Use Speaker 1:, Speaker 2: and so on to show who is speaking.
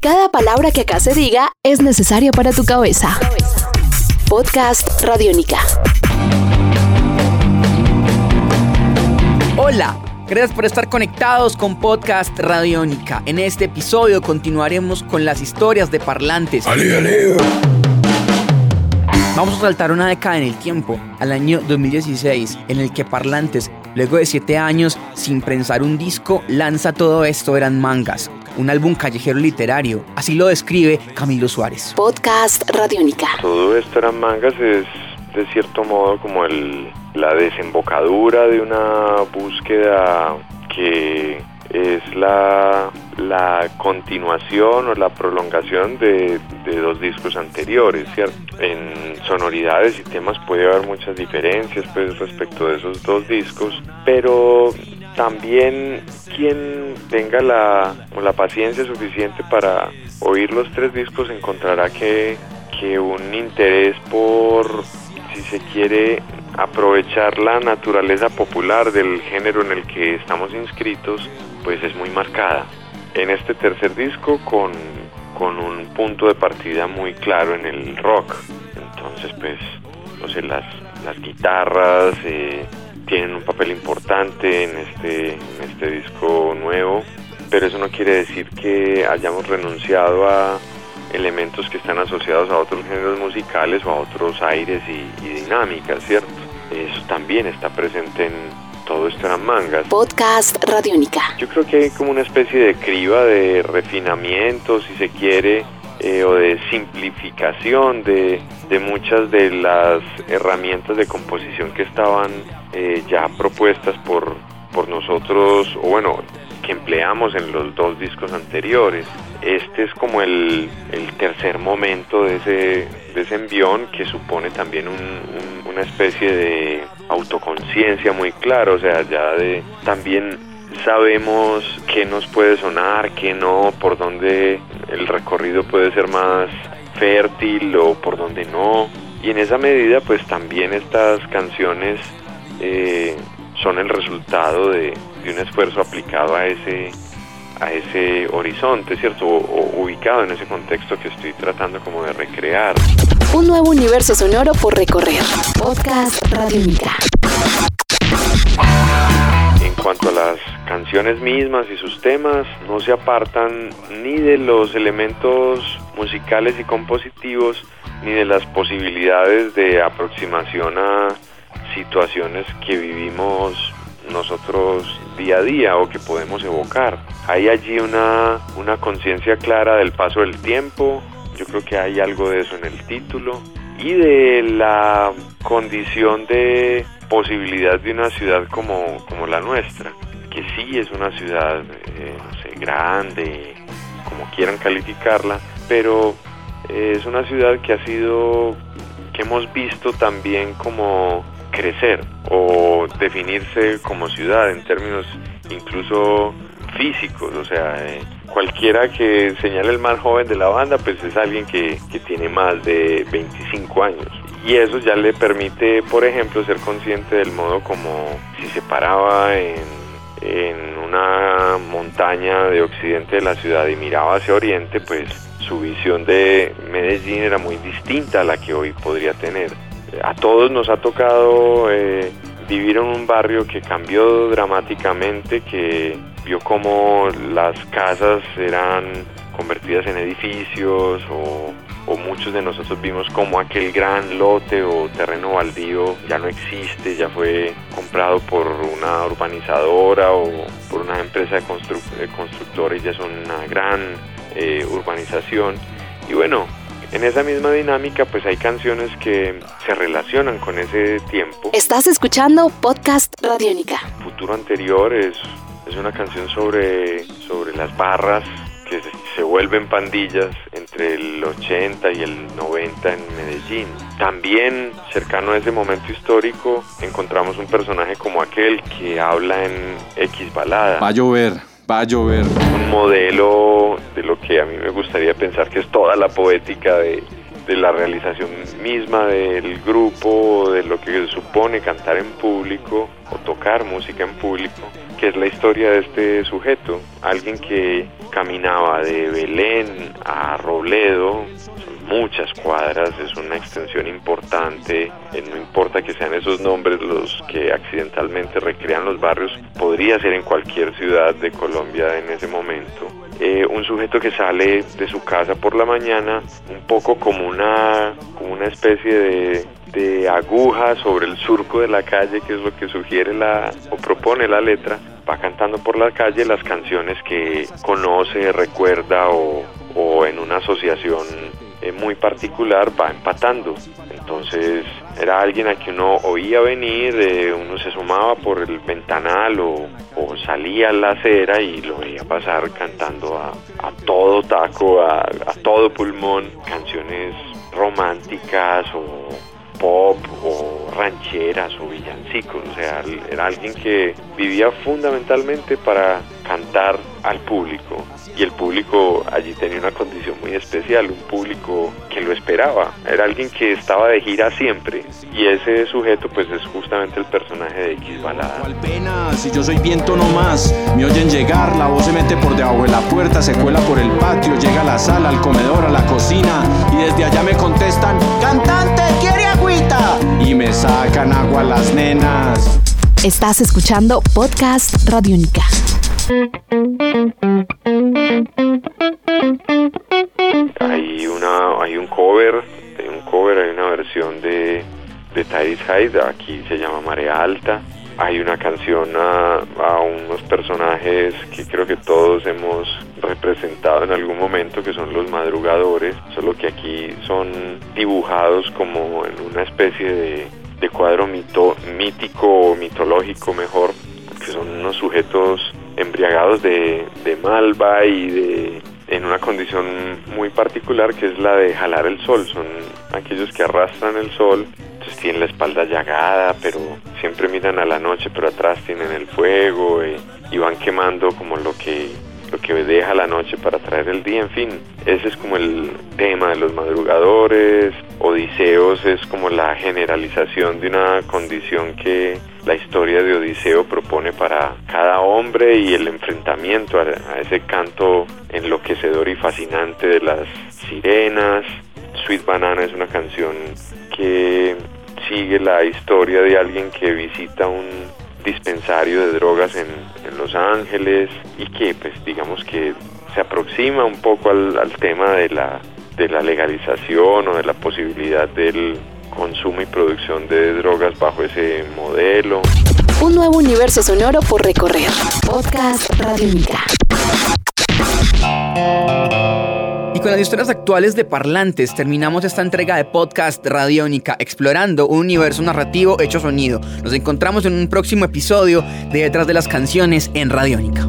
Speaker 1: Cada palabra que acá se diga es necesaria para tu cabeza. Podcast Radiónica.
Speaker 2: Hola, gracias por estar conectados con Podcast Radiónica. En este episodio continuaremos con las historias de parlantes. Vamos a saltar una década en el tiempo, al año 2016, en el que Parlantes, luego de siete años sin prensar un disco, lanza todo esto eran mangas, un álbum callejero literario. Así lo describe Camilo Suárez.
Speaker 1: Podcast Radiónica.
Speaker 3: Todo esto eran mangas es de cierto modo como el, la desembocadura de una búsqueda que es la, la continuación o la prolongación de, de, dos discos anteriores, ¿cierto? En sonoridades y temas puede haber muchas diferencias pues, respecto de esos dos discos, pero también quien tenga la, la paciencia suficiente para oír los tres discos encontrará que, que un interés por, si se quiere, aprovechar la naturaleza popular del género en el que estamos inscritos pues es muy marcada. En este tercer disco con, con un punto de partida muy claro en el rock. Entonces pues, no sé, las, las guitarras eh, tienen un papel importante en este, en este disco nuevo, pero eso no quiere decir que hayamos renunciado a elementos que están asociados a otros géneros musicales o a otros aires y, y dinámicas, ¿cierto? Eso también está presente en, todo esto eran mangas.
Speaker 1: Podcast Radiónica.
Speaker 3: Yo creo que hay como una especie de criba de refinamiento, si se quiere, eh, o de simplificación de, de, muchas de las herramientas de composición que estaban eh, ya propuestas por, por nosotros, o bueno, que empleamos en los dos discos anteriores. Este es como el, tercer momento de ese, de envión que supone también un, un, una especie de autoconciencia muy clara, o sea, ya de también sabemos qué nos puede sonar, qué no, por dónde el recorrido puede ser más fértil o por dónde no. Y en esa medida, pues también estas canciones eh, son el resultado de, de, un esfuerzo aplicado a ese a ese horizonte, ¿cierto? O, o ubicado en ese contexto que estoy tratando como de recrear.
Speaker 1: Un nuevo universo sonoro por recorrer. Podcast Radiónica.
Speaker 3: En cuanto a las canciones mismas y sus temas, no se apartan ni de los elementos musicales y compositivos, ni de las posibilidades de aproximación a situaciones que vivimos nosotros día a día o que podemos evocar. Hay allí una, una conciencia clara del paso del tiempo, yo creo que hay algo de eso en el título, y de la condición de posibilidad de una ciudad como, como la nuestra, que sí es una ciudad, eh, no sé, grande, como quieran calificarla, pero es una ciudad que ha sido, que hemos visto también como crecer o definirse como ciudad en términos incluso físicos, o sea, eh, cualquiera que señale el más joven de la banda, pues es alguien que, que tiene más de 25 años. Y eso ya le permite, por ejemplo, ser consciente del modo como si se paraba en, en una montaña de occidente de la ciudad y miraba hacia oriente, pues su visión de Medellín era muy distinta a la que hoy podría tener. A todos nos ha tocado eh, vivir en un barrio que cambió dramáticamente, que vio como las casas eran convertidas en edificios o, muchos de nosotros vimos como aquel gran lote o terreno baldío ya no existe, ya fue comprado por una urbanizadora o por una empresa de, constru de constructora y ya es una gran eh, urbanización. Y bueno, en esa misma dinámica pues hay canciones que se relacionan con ese tiempo.
Speaker 1: Estás escuchando Podcast Radiónica.
Speaker 3: Futuro anterior es, es una canción sobre, sobre las barras que se, se vuelven pandillas entre el 80 y el 90 en Medellín. También cercano a ese momento histórico encontramos un personaje como aquel que habla en X balada.
Speaker 4: Va a llover va a llover.
Speaker 3: Un modelo de lo que a mí me gustaría pensar que es toda la poética de, de la realización misma del grupo, de lo que supone cantar en público o tocar música en público, que es la historia de este sujeto, alguien que caminaba de Belén a Robledo, muchas cuadras, es una extensión importante, eh, no importa que sean esos nombres los que accidentalmente recrean los barrios, podría ser en cualquier ciudad de Colombia en ese momento. Eh, un sujeto que sale de su casa por la mañana, un poco como una, como una especie de, de aguja sobre el surco de la calle, que es lo que sugiere la o propone la letra, va cantando por la calle las canciones que conoce, recuerda o, o en una asociación eh, muy particular va empatando. Entonces era alguien a quien uno oía venir, eh, uno se sumaba por el ventanal o, salía a la acera y lo veía pasar cantando a, todo taco, a, a todo pulmón, canciones románticas o pop o rancheras o villancicos, o sea, era alguien que vivía fundamentalmente para cantar al público y el público allí tenía una condición muy especial, un público que lo esperaba, era alguien que estaba de gira siempre y ese sujeto pues es justamente el personaje de X Balada.
Speaker 4: pena si yo soy viento no más, me oyen llegar, la voz se mete por debajo de la puerta, se cuela por el patio, llega a la sala, al comedor, a la cocina y desde allá me contestan, cantante, quiere agüita y me sacan agua las nenas.
Speaker 1: Estás escuchando Podcast Radio Única.
Speaker 3: Hay una, hay un cover, hay un cover, hay una versión de, de Tyrese Hyde, aquí se llama Marea Alta. Hay una canción a, a unos personajes que creo que todos hemos representado en algún momento, que son los madrugadores, solo que aquí son dibujados como en una especie de, de cuadro mito, mítico o mitológico mejor, que son unos sujetos embriagados de, malva y de en una condición muy particular que es la de jalar el sol. Son aquellos que arrastran el sol, entonces tienen la espalda llagada, pero siempre miran a la noche, pero atrás tienen el fuego y, y van quemando como lo que lo que deja la noche para traer el día, en fin, ese es como el tema de los madrugadores, Odiseos es como la generalización de una condición que la historia de Odiseo propone para cada hombre y el enfrentamiento a, ese canto enloquecedor y fascinante de las sirenas. Sweet Banana es una canción que sigue la historia de alguien que visita un dispensario de drogas en, Los Ángeles y que pues digamos que se aproxima un poco al, al tema de la, de la legalización o de la posibilidad del consumo y producción de drogas bajo ese modelo.
Speaker 1: Un nuevo universo sonoro por recorrer. Podcast Radio
Speaker 2: y con las historias actuales de parlantes terminamos esta entrega de podcast Radiónica, explorando un universo narrativo hecho sonido. Nos encontramos en un próximo episodio de Detrás de las Canciones en Radiónica.